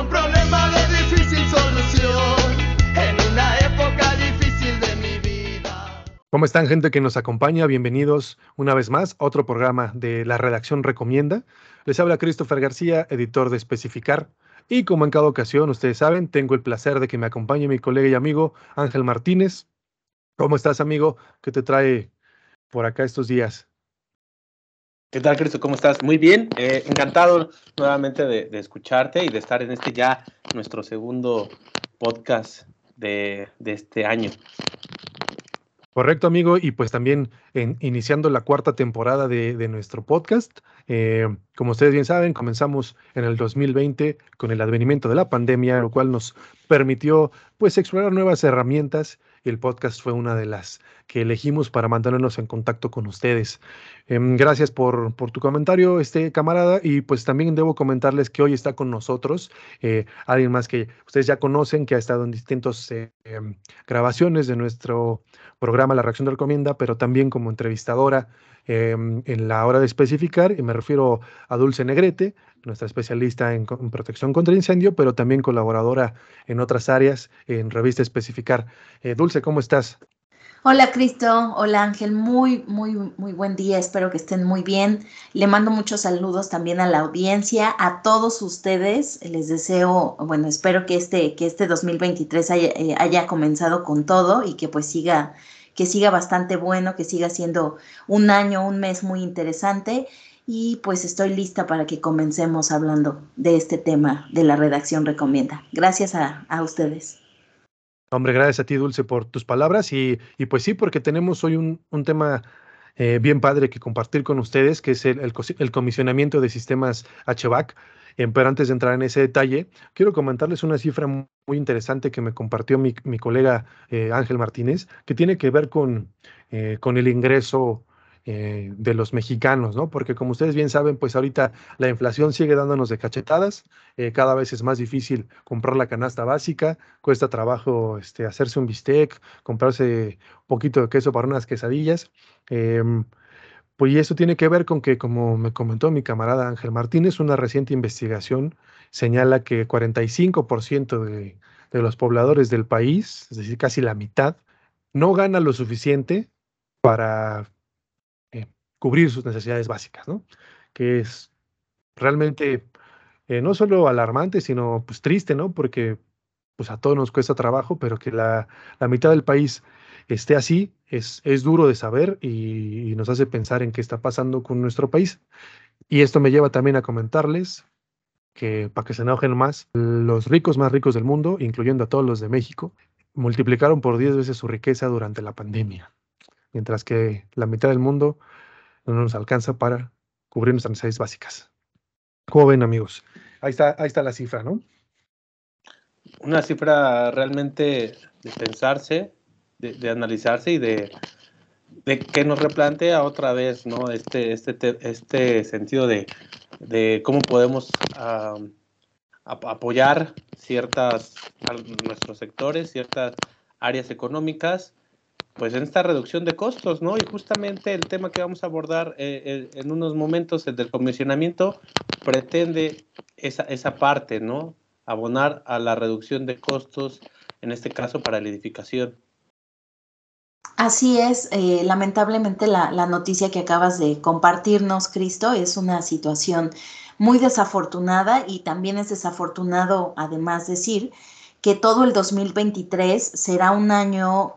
Un problema de difícil solución en una época difícil de mi vida. ¿Cómo están gente que nos acompaña? Bienvenidos una vez más a otro programa de La Redacción Recomienda. Les habla Christopher García, editor de Especificar. Y como en cada ocasión, ustedes saben, tengo el placer de que me acompañe mi colega y amigo Ángel Martínez. ¿Cómo estás, amigo? ¿Qué te trae por acá estos días? ¿Qué tal, Cristo? ¿Cómo estás? Muy bien, eh, encantado nuevamente de, escucharte y de estar en este ya nuestro segundo podcast de, este año. Correcto, amigo, y pues también iniciando la cuarta temporada de, de nuestro podcast. Eh, como ustedes bien saben, comenzamos en el 2020 con el advenimiento de la pandemia, lo cual nos permitió pues explorar nuevas herramientas el podcast fue una de las que elegimos para mantenernos en contacto con ustedes. Em, gracias por, por, tu comentario, este camarada, y pues también debo comentarles que hoy está con nosotros eh, alguien más que ustedes ya conocen, que ha estado en distintas eh, em, grabaciones de nuestro programa La Reacción de Recomienda, pero también como entrevistadora em, en la hora de especificar, y me refiero a Dulce Negrete, nuestra especialista en, protección contra incendio, pero también colaboradora en otras áreas en Revista Especificar. Eh, Dulce, ¿cómo estás? Hola Cristo, hola Ángel, muy, muy, muy buen día, espero que estén muy bien. Le mando muchos saludos también a la audiencia, a todos ustedes. Les deseo, bueno, espero que este, que este 2023 haya, eh, haya comenzado con todo y que pues siga, que siga bastante bueno, que siga siendo un año, un mes muy interesante y pues estoy lista para que comencemos hablando de este tema de la redacción recomienda. Gracias a, a ustedes. Hombre, gracias a ti, Dulce, por tus palabras. Y, y pues sí, porque tenemos hoy un, un tema eh, bien padre que compartir con ustedes, que es el, el, el comisionamiento de sistemas HVAC. Pero antes de entrar en ese detalle, quiero comentarles una cifra muy interesante que me compartió mi, colega eh, Ángel Martínez, que tiene que ver con, eh, con el ingreso eh, de los mexicanos, ¿no? Porque como ustedes bien saben, pues ahorita la inflación sigue dándonos de cachetadas, cada vez es más difícil comprar la canasta básica, cuesta trabajo este, hacerse un bistec, comprarse un poquito de queso para unas quesadillas. Eh, pues y eso tiene que ver con que, como me comentó mi camarada Ángel Martínez, una reciente investigación señala que 45% de, de los pobladores del país, es decir, casi la mitad, no gana lo suficiente para cubrir sus necesidades básicas, ¿no? Que es realmente eh, no solo alarmante, sino pues triste, ¿no? Porque pues a todos nos cuesta trabajo, pero que la, la mitad del país esté así es, es duro de saber y, nos hace pensar en qué está pasando con nuestro país. Y esto me lleva también a comentarles que para que se enojen más, los ricos más ricos del mundo, incluyendo a todos los de México, multiplicaron por 10 veces su riqueza durante la pandemia, mientras que la mitad del mundo no nos alcanza para cubrir nuestras necesidades básicas. ¿Cómo ven, amigos? Ahí está, ahí está la cifra, ¿no? Una cifra realmente de pensarse, de, analizarse y de, de, que nos replantea otra vez, ¿no? Este, este, este sentido de, de cómo podemos apoyar ciertas, nuestros sectores, ciertas áreas económicas pues en esta reducción de costos, ¿no? Y justamente el tema que vamos a abordar eh, en unos momentos, el del comisionamiento, pretende esa, esa parte, ¿no? Abonar a la reducción de costos, en este caso para la edificación. Así es, eh, lamentablemente la, la, noticia que acabas de compartirnos, Cristo, es una situación muy desafortunada y también es desafortunado, además, decir que todo el 2023 será un año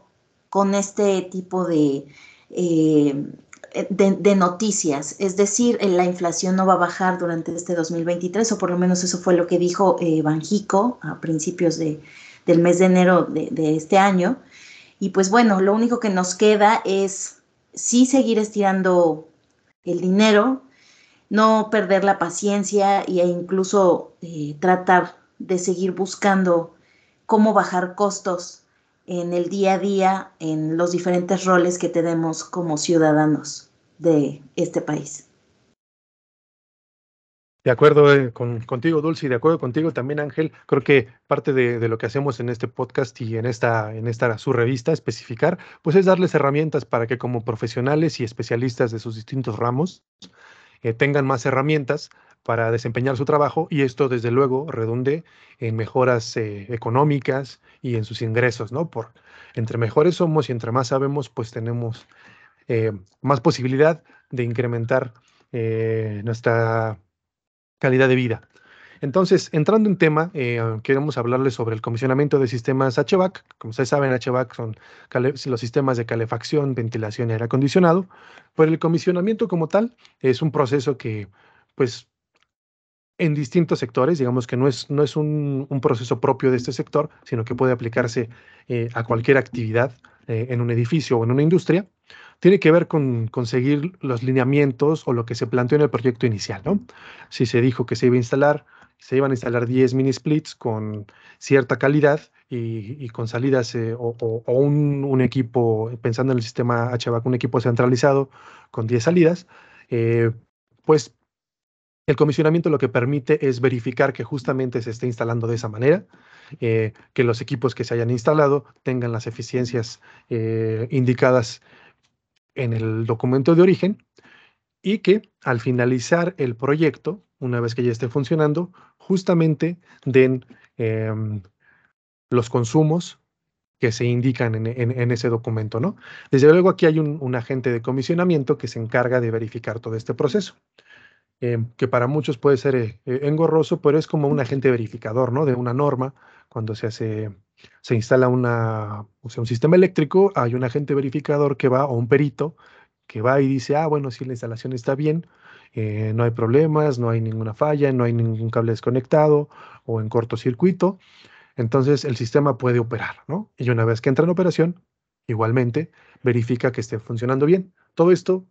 con este tipo de, eh, de, noticias. Es decir, la inflación no va a bajar durante este 2023, o por lo menos eso fue lo que dijo eh, Banjico a principios de, del mes de enero de, este año. Y pues bueno, lo único que nos queda es sí seguir estirando el dinero, no perder la paciencia e incluso eh, tratar de seguir buscando cómo bajar costos en el día a día, en los diferentes roles que tenemos como ciudadanos de este país. De acuerdo eh, con, contigo, Dulce, y de acuerdo contigo también, Ángel. Creo que parte de, lo que hacemos en este podcast y en esta, en esta su revista, especificar, pues es darles herramientas para que como profesionales y especialistas de sus distintos ramos eh, tengan más herramientas para desempeñar su trabajo y esto desde luego redunde en mejoras eh, económicas y en sus ingresos, ¿no? Por entre mejores somos y entre más sabemos, pues tenemos más posibilidad de incrementar nuestra calidad de vida. Entonces, entrando en tema, queremos hablarles sobre el comisionamiento de sistemas HVAC. Como ustedes saben, HVAC son los sistemas de calefacción, ventilación y aire acondicionado. Pero el comisionamiento como tal es un proceso que, pues, en distintos sectores, digamos que no es, no es un, proceso propio de este sector, sino que puede aplicarse eh, a cualquier actividad eh, en un edificio o en una industria, tiene que ver con conseguir los lineamientos o lo que se planteó en el proyecto inicial, ¿no? Si se dijo que se iba a instalar, se iban a instalar 10 mini splits con cierta calidad y, con salidas eh, o, un, equipo, pensando en el sistema HVAC, un equipo centralizado con 10 salidas, pues el comisionamiento lo que permite es verificar que justamente se esté instalando de esa manera, eh, que los equipos que se hayan instalado tengan las eficiencias eh, indicadas en el documento de origen y que al finalizar el proyecto, una vez que ya esté funcionando, justamente den em, los consumos que se indican en, ese documento, ¿no? Desde luego aquí hay un agente de comisionamiento que se encarga de verificar todo este proceso. Em, que para muchos puede ser eh, engorroso, pero es como un agente verificador, ¿no? De una norma, cuando se hace, se instala una, o sea, un sistema eléctrico, hay un agente verificador que va, o un perito, que va y dice, ah, bueno, si la instalación está bien, eh, no hay problemas, no hay ninguna falla, no hay ningún cable desconectado o en cortocircuito, entonces el sistema puede operar, ¿no? Y una vez que entra en operación, igualmente verifica que esté funcionando bien. Todo esto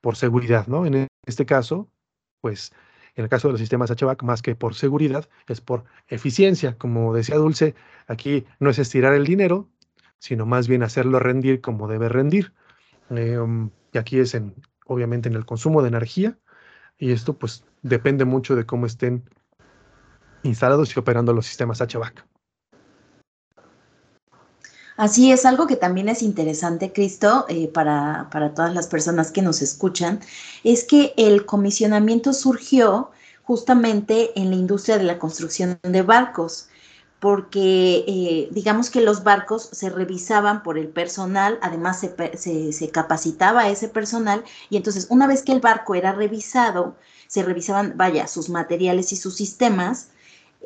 por seguridad, ¿no? En este caso, pues en el caso de los sistemas HVAC, más que por seguridad, es por eficiencia. Como decía Dulce, aquí no es estirar el dinero, sino más bien hacerlo rendir como debe rendir. Em, y aquí es en, obviamente en el consumo de energía, y esto pues depende mucho de cómo estén instalados y operando los sistemas HVAC. Así es, algo que también es interesante, Cristo, eh, para, para, todas las personas que nos escuchan, es que el comisionamiento surgió justamente en la industria de la construcción de barcos, porque eh, digamos que los barcos se revisaban por el personal, además se, se, capacitaba ese personal, y entonces una vez que el barco era revisado, se revisaban, vaya, sus materiales y sus sistemas,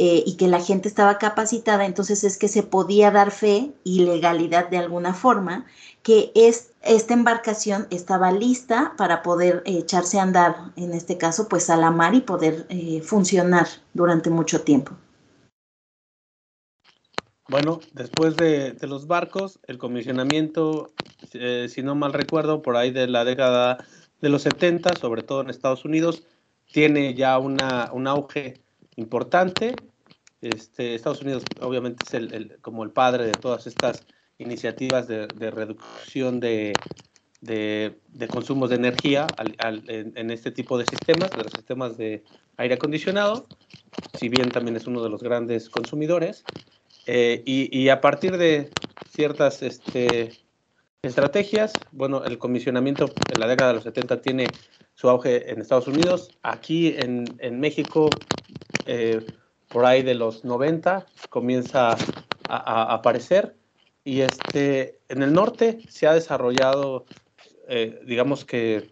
eh, y que la gente estaba capacitada, entonces es que se podía dar fe y legalidad de alguna forma que es, esta embarcación estaba lista para poder echarse a andar, en este caso, pues a la mar y poder eh, funcionar durante mucho tiempo. Bueno, después de, los barcos, el comisionamiento, eh, si no mal recuerdo, por ahí de la década de los 70, sobre todo en Estados Unidos, tiene ya una, un auge importante. Este, Estados Unidos obviamente es el, como el padre de todas estas iniciativas de, reducción de, de, consumos de energía en, este tipo de sistemas, de los sistemas de aire acondicionado, si bien también es uno de los grandes consumidores. Eh, y, a partir de ciertas este, estrategias, bueno, el comisionamiento en la década de los 70 tiene su auge en Estados Unidos. Aquí en, en México eh, por ahí de los 90 comienza a, aparecer. Y este, en el norte se ha desarrollado, eh, digamos que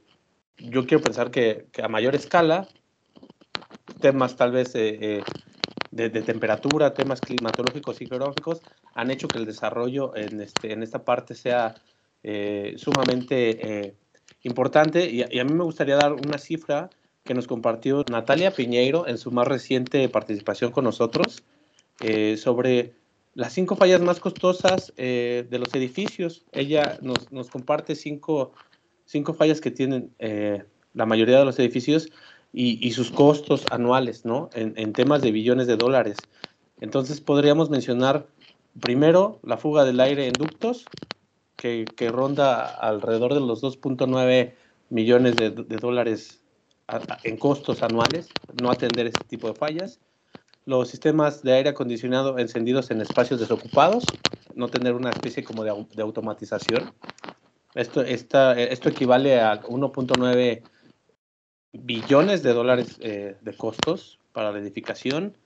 yo quiero pensar que, a mayor escala, temas tal vez eh, de, temperatura, temas climatológicos y geográficos han hecho que el desarrollo en, este, en esta parte sea sumamente importante. Y, y, a mí me gustaría dar una cifra que nos compartió Natalia Piñeiro en su más reciente participación con nosotros eh, sobre las cinco fallas más costosas eh, de los edificios. Ella nos, nos comparte cinco, cinco, fallas que tienen eh, la mayoría de los edificios y, y sus costos anuales, ¿no? En, en, temas de billones de dólares. Entonces podríamos mencionar primero la fuga del aire en ductos, que, que ronda alrededor de los 2.9 millones de, de dólares en costos anuales, no atender este tipo de fallas. Los sistemas de aire acondicionado encendidos en espacios desocupados, no tener una especie como de, automatización. Esto, esta, esto equivale a 1.9 billones de dólares eh, de costos para la edificación.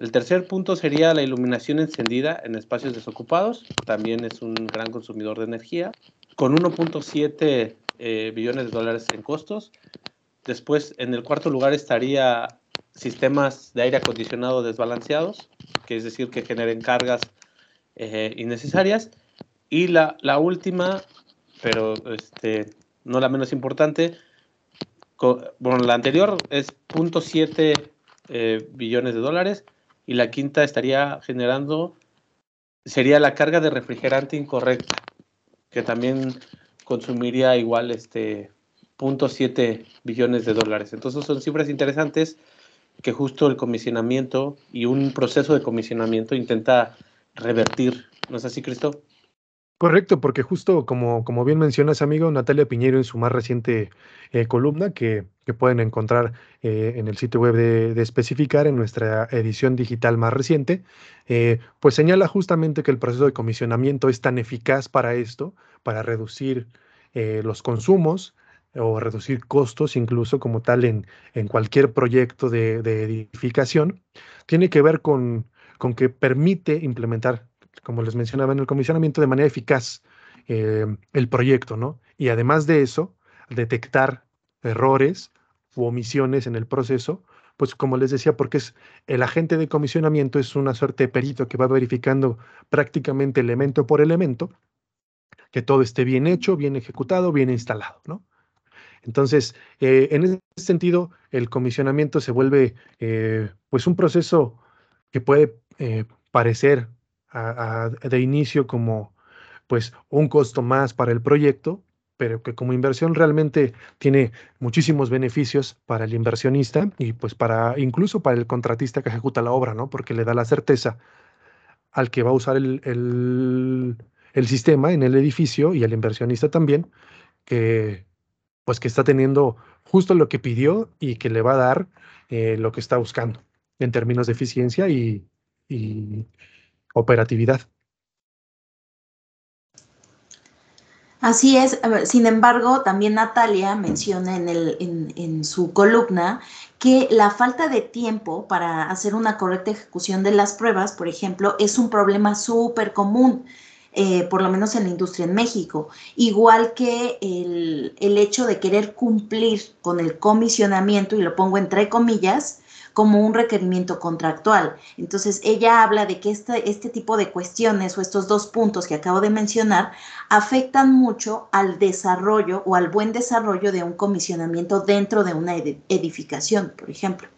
El tercer punto sería la iluminación encendida en espacios desocupados. También es un gran consumidor de energía, con 1.7 eh, billones de dólares en costos. Después, en el cuarto lugar estaría sistemas de aire acondicionado desbalanceados, que es decir, que generen cargas eh, innecesarias. Y la, la, última, pero este, no la menos importante, bueno, la anterior es 0.7 eh, billones de dólares y la quinta estaría generando, sería la carga de refrigerante incorrecta, que también consumiría igual este 0.7 billones de dólares. Entonces son cifras interesantes que justo el comisionamiento y un proceso de comisionamiento intenta revertir. ¿No es así, Cristo? Correcto, porque justo como, como bien mencionas, amigo, Natalia Piñero en su más reciente eh, columna que, que, pueden encontrar eh, en el sitio web de, Especificar, en nuestra edición digital más reciente, eh, pues señala justamente que el proceso de comisionamiento es tan eficaz para esto, para reducir los consumos o reducir costos incluso como tal en, en cualquier proyecto de, de edificación, tiene que ver con, con que permite implementar como les mencionaba en el comisionamiento, de manera eficaz eh, el proyecto, ¿no? Y además de eso, detectar errores u omisiones en el proceso, pues como les decía, porque es el agente de comisionamiento es una suerte de perito que va verificando prácticamente elemento por elemento que todo esté bien hecho, bien ejecutado, bien instalado, ¿no? Entonces, eh, en ese sentido, el comisionamiento se vuelve eh, pues un proceso que puede parecer de inicio como pues un costo más para el proyecto, pero que como inversión realmente tiene muchísimos beneficios para el inversionista y pues para incluso para el contratista que ejecuta la obra, ¿no? Porque le da la certeza al que va a usar el, el, sistema en el edificio y al inversionista también, que pues que está teniendo justo lo que pidió y que le va a dar eh, lo que está buscando en términos de eficiencia y, operatividad. Así es, sin embargo, también Natalia menciona en, en, su columna que la falta de tiempo para hacer una correcta ejecución de las pruebas, por ejemplo, es un problema súper común. Eh, por lo menos en la industria en México, igual que el, el, hecho de querer cumplir con el comisionamiento, y lo pongo entre comillas, como un requerimiento contractual. Entonces, ella habla de que este, este tipo de cuestiones o estos dos puntos que acabo de mencionar afectan mucho al desarrollo o al buen desarrollo de un comisionamiento dentro de una edificación, por ejemplo.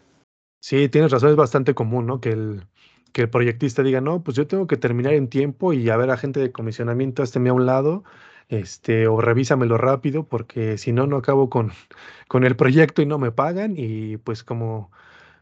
Sí, tienes razón, es bastante común, ¿no? Que el, que el proyectista diga, no, pues yo tengo que terminar en tiempo y a ver a gente de comisionamiento, este a un lado, este, o revísamelo rápido, porque si no, no acabo con, con el proyecto y no me pagan. Y pues como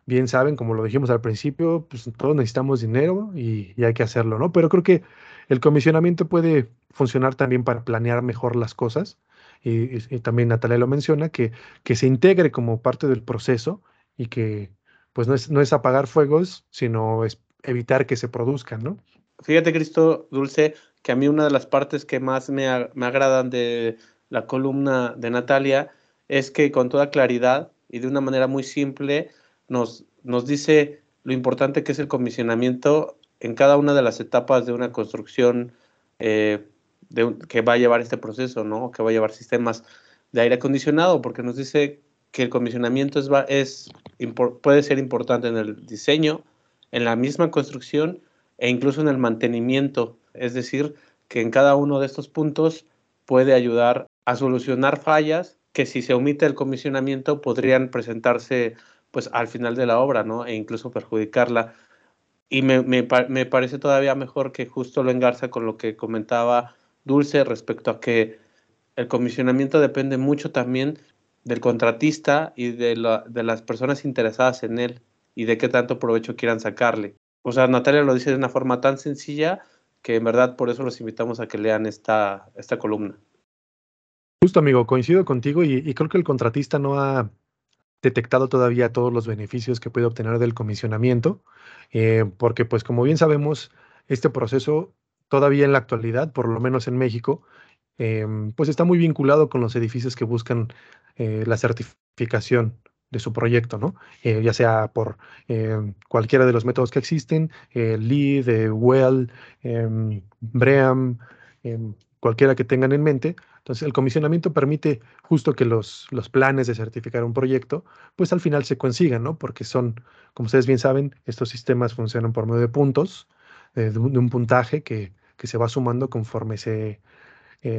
bien saben, como lo dijimos al principio, pues todos necesitamos dinero y, hay que hacerlo, ¿no? Pero creo que el comisionamiento puede funcionar también para planear mejor las cosas. Y, también Natalia lo menciona, que, que se integre como parte del proceso y que pues no es, no es apagar fuegos, sino es evitar que se produzcan, ¿no? Fíjate, Cristo Dulce, que a mí una de las partes que más me, me agradan de la columna de Natalia es que con toda claridad y de una manera muy simple nos, nos dice lo importante que es el comisionamiento en cada una de las etapas de una construcción eh, que va a llevar este proceso, ¿no? Que va a llevar sistemas de aire acondicionado, porque nos dice que el comisionamiento es, es, puede ser importante en el diseño, en la misma construcción e incluso en el mantenimiento. Es decir, que en cada uno de estos puntos puede ayudar a solucionar fallas que si se omite el comisionamiento podrían presentarse pues al final de la obra, ¿no? E incluso perjudicarla. Y me, me, me parece todavía mejor que justo lo engarza con lo que comentaba Dulce respecto a que el comisionamiento depende mucho también del contratista y de, la, de las personas interesadas en él y de qué tanto provecho quieran sacarle. O sea, Natalia lo dice de una forma tan sencilla que en verdad por eso los invitamos a que lean esta, esta columna. Justo, amigo, coincido contigo y, creo que el contratista no ha detectado todavía todos los beneficios que puede obtener del comisionamiento, eh, porque pues como bien sabemos, este proceso todavía en la actualidad, por lo menos en México, em, pues está muy vinculado con los edificios que buscan eh, la certificación de su proyecto, ¿no? Eh, ya sea por eh, cualquiera de los métodos que existen, Lead, Well, em, Bream, em, cualquiera que tengan en mente. Entonces, el comisionamiento permite justo que los, los planes de certificar un proyecto, pues al final se consigan, ¿no? Porque son, como ustedes bien saben, estos sistemas funcionan por medio de puntos, de, un, puntaje que, que, se va sumando conforme se,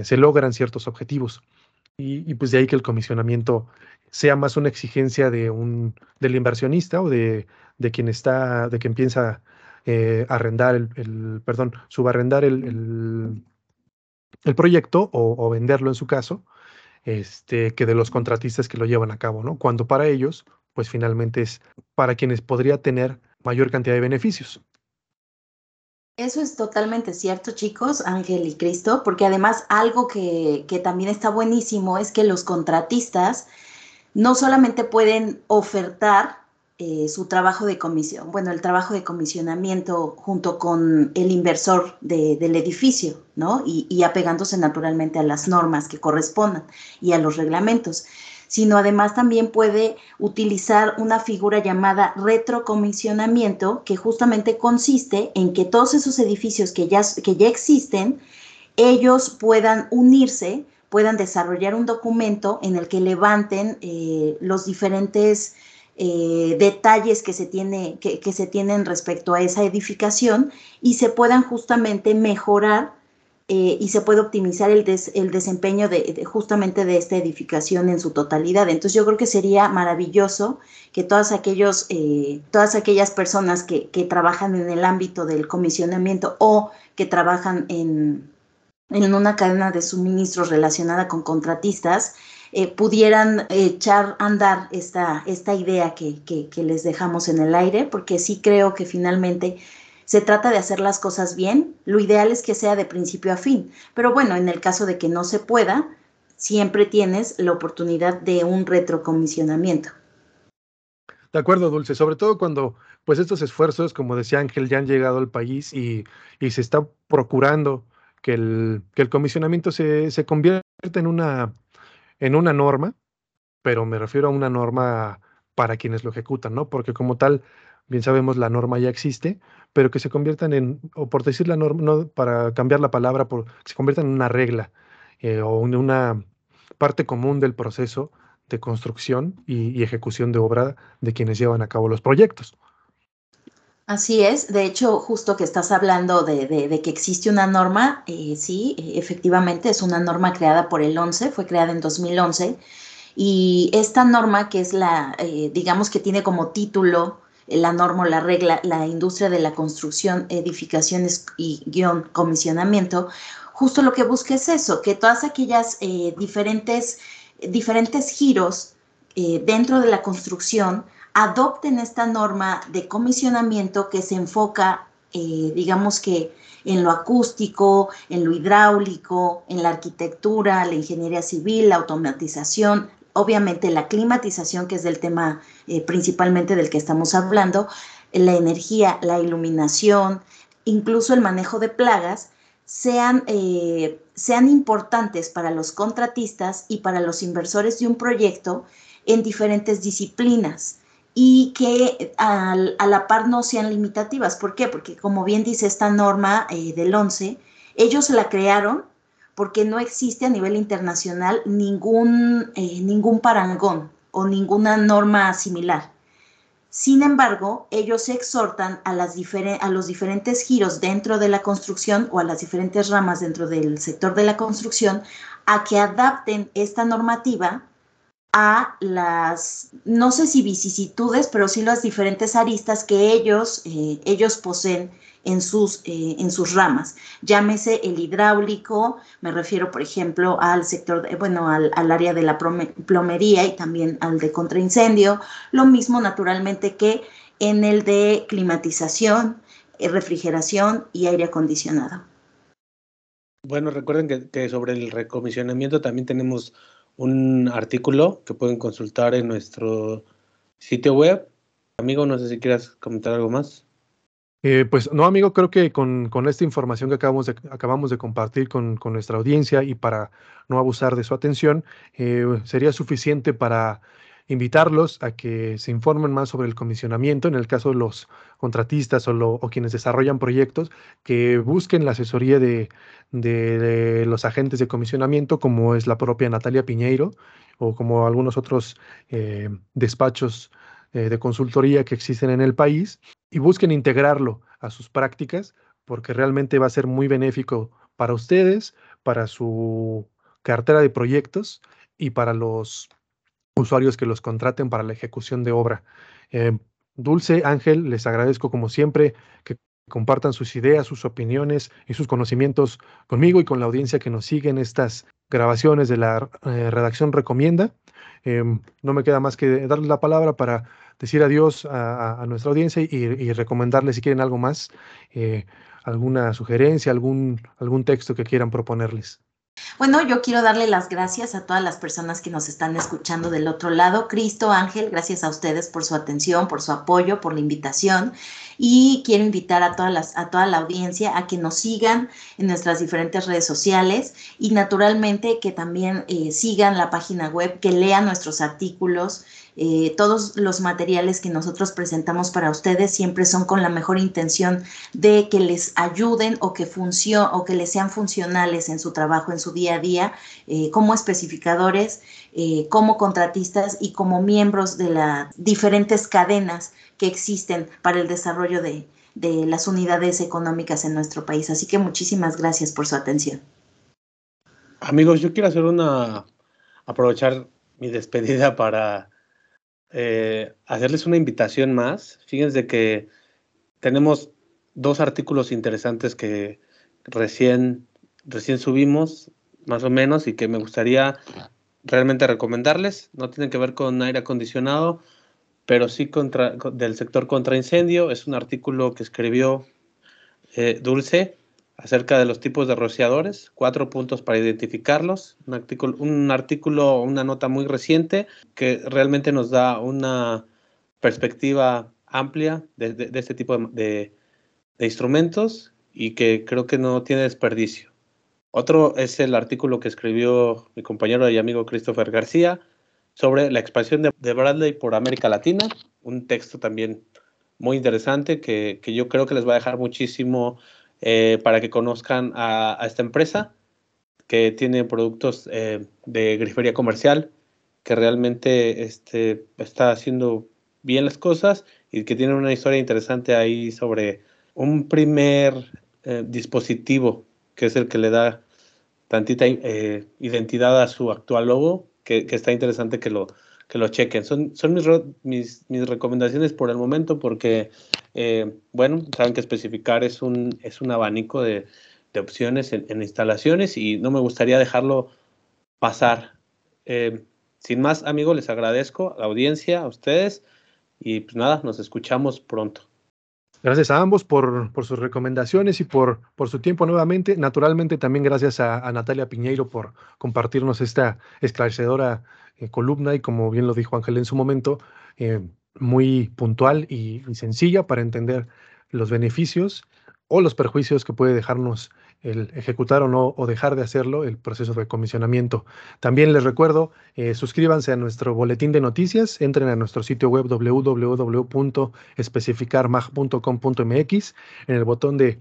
se logran ciertos objetivos. Y, y, pues de ahí que el comisionamiento sea más una exigencia de un, del inversionista o de, de quien está, de quien piensa eh, arrendar el, perdón, subarrendar el, el, el proyecto o, venderlo en su caso, este, que de los contratistas que lo llevan a cabo, ¿no? Cuando para ellos, pues finalmente es para quienes podría tener mayor cantidad de beneficios. Eso es totalmente cierto, chicos, Ángel y Cristo, porque además algo que, que también está buenísimo es que los contratistas no solamente pueden ofertar eh, su trabajo de comisión, bueno, el trabajo de comisionamiento junto con el inversor del edificio, ¿no? Y, apegándose naturalmente a las normas que correspondan y a los reglamentos, sino además también puede utilizar una figura llamada retrocomisionamiento, que justamente consiste en que todos esos edificios que ya, que ya existen, ellos puedan unirse puedan desarrollar un documento en el que levanten eh, los diferentes eh, detalles que se, tiene, que, se tienen respecto a esa edificación y se puedan justamente mejorar eh, y se puede optimizar el, el desempeño de, justamente de esta edificación en su totalidad. Entonces yo creo que sería maravilloso que todas, aquellos, todas aquellas personas que, que, trabajan en el ámbito del comisionamiento o que trabajan en, en una cadena de suministros relacionada con contratistas, eh, pudieran echar a andar esta, esta idea que, que, les dejamos en el aire, porque sí creo que finalmente se trata de hacer las cosas bien. Lo ideal es que sea de principio a fin, pero bueno, en el caso de que no se pueda, siempre tienes la oportunidad de un retrocomisionamiento. De acuerdo, Dulce, sobre todo cuando pues estos esfuerzos, como decía Ángel, ya han llegado al país y, y se está procurando que el, que el comisionamiento se, se convierta en una, en una norma, pero me refiero a una norma para quienes lo ejecutan, ¿no? Porque como tal, bien sabemos, la norma ya existe, pero que se conviertan en, o por decir la norma, no para cambiar la palabra, por, que se conviertan en una regla eh, o en una parte común del proceso de construcción y, ejecución de obra de quienes llevan a cabo los proyectos. Así es, de hecho, justo que estás hablando de, que existe una norma, eh, sí, efectivamente es una norma creada por el 11, fue creada en 2011, y esta norma que es la, eh, digamos que tiene como título la norma la regla, la industria de la construcción, edificaciones y guion comisionamiento, justo lo que busca es eso, que todas aquellas diferentes, diferentes giros dentro de la construcción, adopten esta norma de comisionamiento que se enfoca, eh, digamos que en lo acústico, en lo hidráulico, en la arquitectura, la ingeniería civil, la automatización, obviamente la climatización, que es del tema eh, principalmente del que estamos hablando, la energía, la iluminación, incluso el manejo de plagas, sean, eh, sean importantes para los contratistas y para los inversores de un proyecto en diferentes disciplinas y que a la par no sean limitativas. ¿Por qué? Porque como bien dice esta norma eh, del 11, ellos la crearon porque no existe a nivel internacional ningún, eh, ningún parangón o ninguna norma similar. Sin embargo, ellos exhortan a, los diferentes giros dentro de la construcción o a las diferentes ramas dentro del sector de la construcción a que adapten esta normativa a las, no sé si vicisitudes, pero sí las diferentes aristas que ellos, eh, ellos poseen en sus, eh, en sus ramas. Llámese el hidráulico, me refiero, por ejemplo, al sector, bueno, al, área de la plomería y también al de contraincendio. Lo mismo, naturalmente, que en el de climatización, eh, refrigeración y aire acondicionado. Bueno, recuerden que, que sobre el recomisionamiento también tenemos un artículo que pueden consultar en nuestro sitio web. Amigo, no sé si quieras comentar algo más. Eh, pues no, amigo, creo que con, con, esta información que acabamos de, acabamos de compartir con, con, nuestra audiencia y para no abusar de su atención, eh, sería suficiente para invitarlos a que se informen más sobre el comisionamiento, en el caso de los contratistas o, quienes desarrollan proyectos, que busquen la asesoría de, los agentes de comisionamiento, como es la propia Natalia Piñeiro o como algunos otros eh, despachos de consultoría que existen en el país, y busquen integrarlo a sus prácticas, porque realmente va a ser muy benéfico para ustedes, para su cartera de proyectos y para los usuarios que los contraten para la ejecución de obra. Eh, Dulce, Ángel, les agradezco como siempre que compartan sus ideas, sus opiniones y sus conocimientos conmigo y con la audiencia que nos sigue en estas grabaciones de la eh, redacción Recomienda. Em, no me queda más que darles la palabra para decir adiós a, nuestra audiencia y, recomendarles si quieren algo más, eh, alguna sugerencia, algún, algún texto que quieran proponerles. Bueno, yo quiero darle las gracias a todas las personas que nos están escuchando del otro lado. Cristo, Ángel, gracias a ustedes por su atención, por su apoyo, por la invitación. Y quiero invitar a, todas las, a toda la audiencia a que nos sigan en nuestras diferentes redes sociales y naturalmente que también eh, sigan la página web, que lean nuestros artículos eh, todos los materiales que nosotros presentamos para ustedes siempre son con la mejor intención de que les ayuden o que o que les sean funcionales en su trabajo, en su día a día, eh, como especificadores, eh, como contratistas y como miembros de las diferentes cadenas que existen para el desarrollo de, de las unidades económicas en nuestro país. Así que muchísimas gracias por su atención. Amigos, yo quiero hacer una, aprovechar mi despedida para eh, hacerles una invitación más. Fíjense que tenemos dos artículos interesantes que recién, recién subimos, más o menos, y que me gustaría realmente recomendarles. No tienen que ver con aire acondicionado, pero sí contra, del sector contra incendio. Es un artículo que escribió eh, Dulce acerca de los tipos de rociadores, cuatro puntos para identificarlos, un artículo, un artículo, una nota muy reciente que realmente nos da una perspectiva amplia de, este tipo de, instrumentos y que creo que no tiene desperdicio. Otro es el artículo que escribió mi compañero y amigo Christopher García sobre la expansión de, Bradley por América Latina, un texto también muy interesante que, que yo creo que les va a dejar muchísimo eh, para que conozcan a, esta empresa que tiene productos eh, de grifería comercial, que realmente este, está haciendo bien las cosas y que tiene una historia interesante ahí sobre un primer eh, dispositivo que es el que le da tantita identidad a su actual logo, que, que está interesante que lo, que lo chequen. Son, son mis, mis, mis, recomendaciones por el momento porque, eh, bueno, saben que especificar es un, es un abanico de, de opciones en, instalaciones y no me gustaría dejarlo pasar. Eh, sin más, amigos, les agradezco a la audiencia, a ustedes y pues nada, nos escuchamos pronto. Gracias a ambos por, por sus recomendaciones y por, por, su tiempo nuevamente. Naturalmente también gracias a, Natalia Piñeiro por compartirnos esta esclarecedora eh, columna y como bien lo dijo Ángel en su momento, eh, muy puntual y, sencilla para entender los beneficios o los perjuicios que puede dejarnos el ejecutar o no o dejar de hacerlo el proceso de comisionamiento. También les recuerdo, eh, suscríbanse a nuestro boletín de noticias, entren a nuestro sitio web www.especificarmag.com.mx en el botón de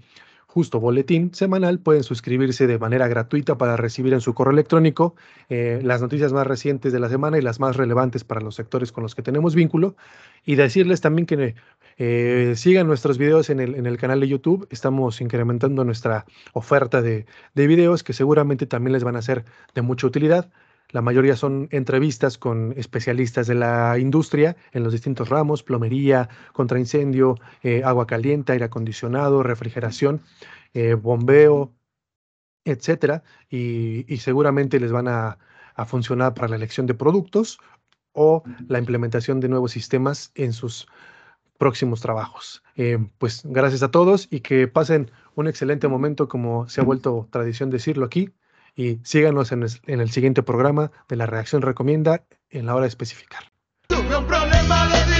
justo boletín semanal, pueden suscribirse de manera gratuita para recibir en su correo electrónico eh, las noticias más recientes de la semana y las más relevantes para los sectores con los que tenemos vínculo. Y decirles también que eh, sigan nuestros videos en el, en el, canal de YouTube. Estamos incrementando nuestra oferta de, de videos que seguramente también les van a ser de mucha utilidad. La mayoría son entrevistas con especialistas de la industria en los distintos ramos, plomería, contraincendio, eh, agua caliente, aire acondicionado, refrigeración, eh, bombeo, etcétera. Y, seguramente les van a, funcionar para la elección de productos o la implementación de nuevos sistemas en sus próximos trabajos. Eh, pues gracias a todos y que pasen un excelente momento, como se ha vuelto tradición decirlo aquí y síganos en el, siguiente programa de la reacción recomienda en la hora de especificar. Tuve un problema.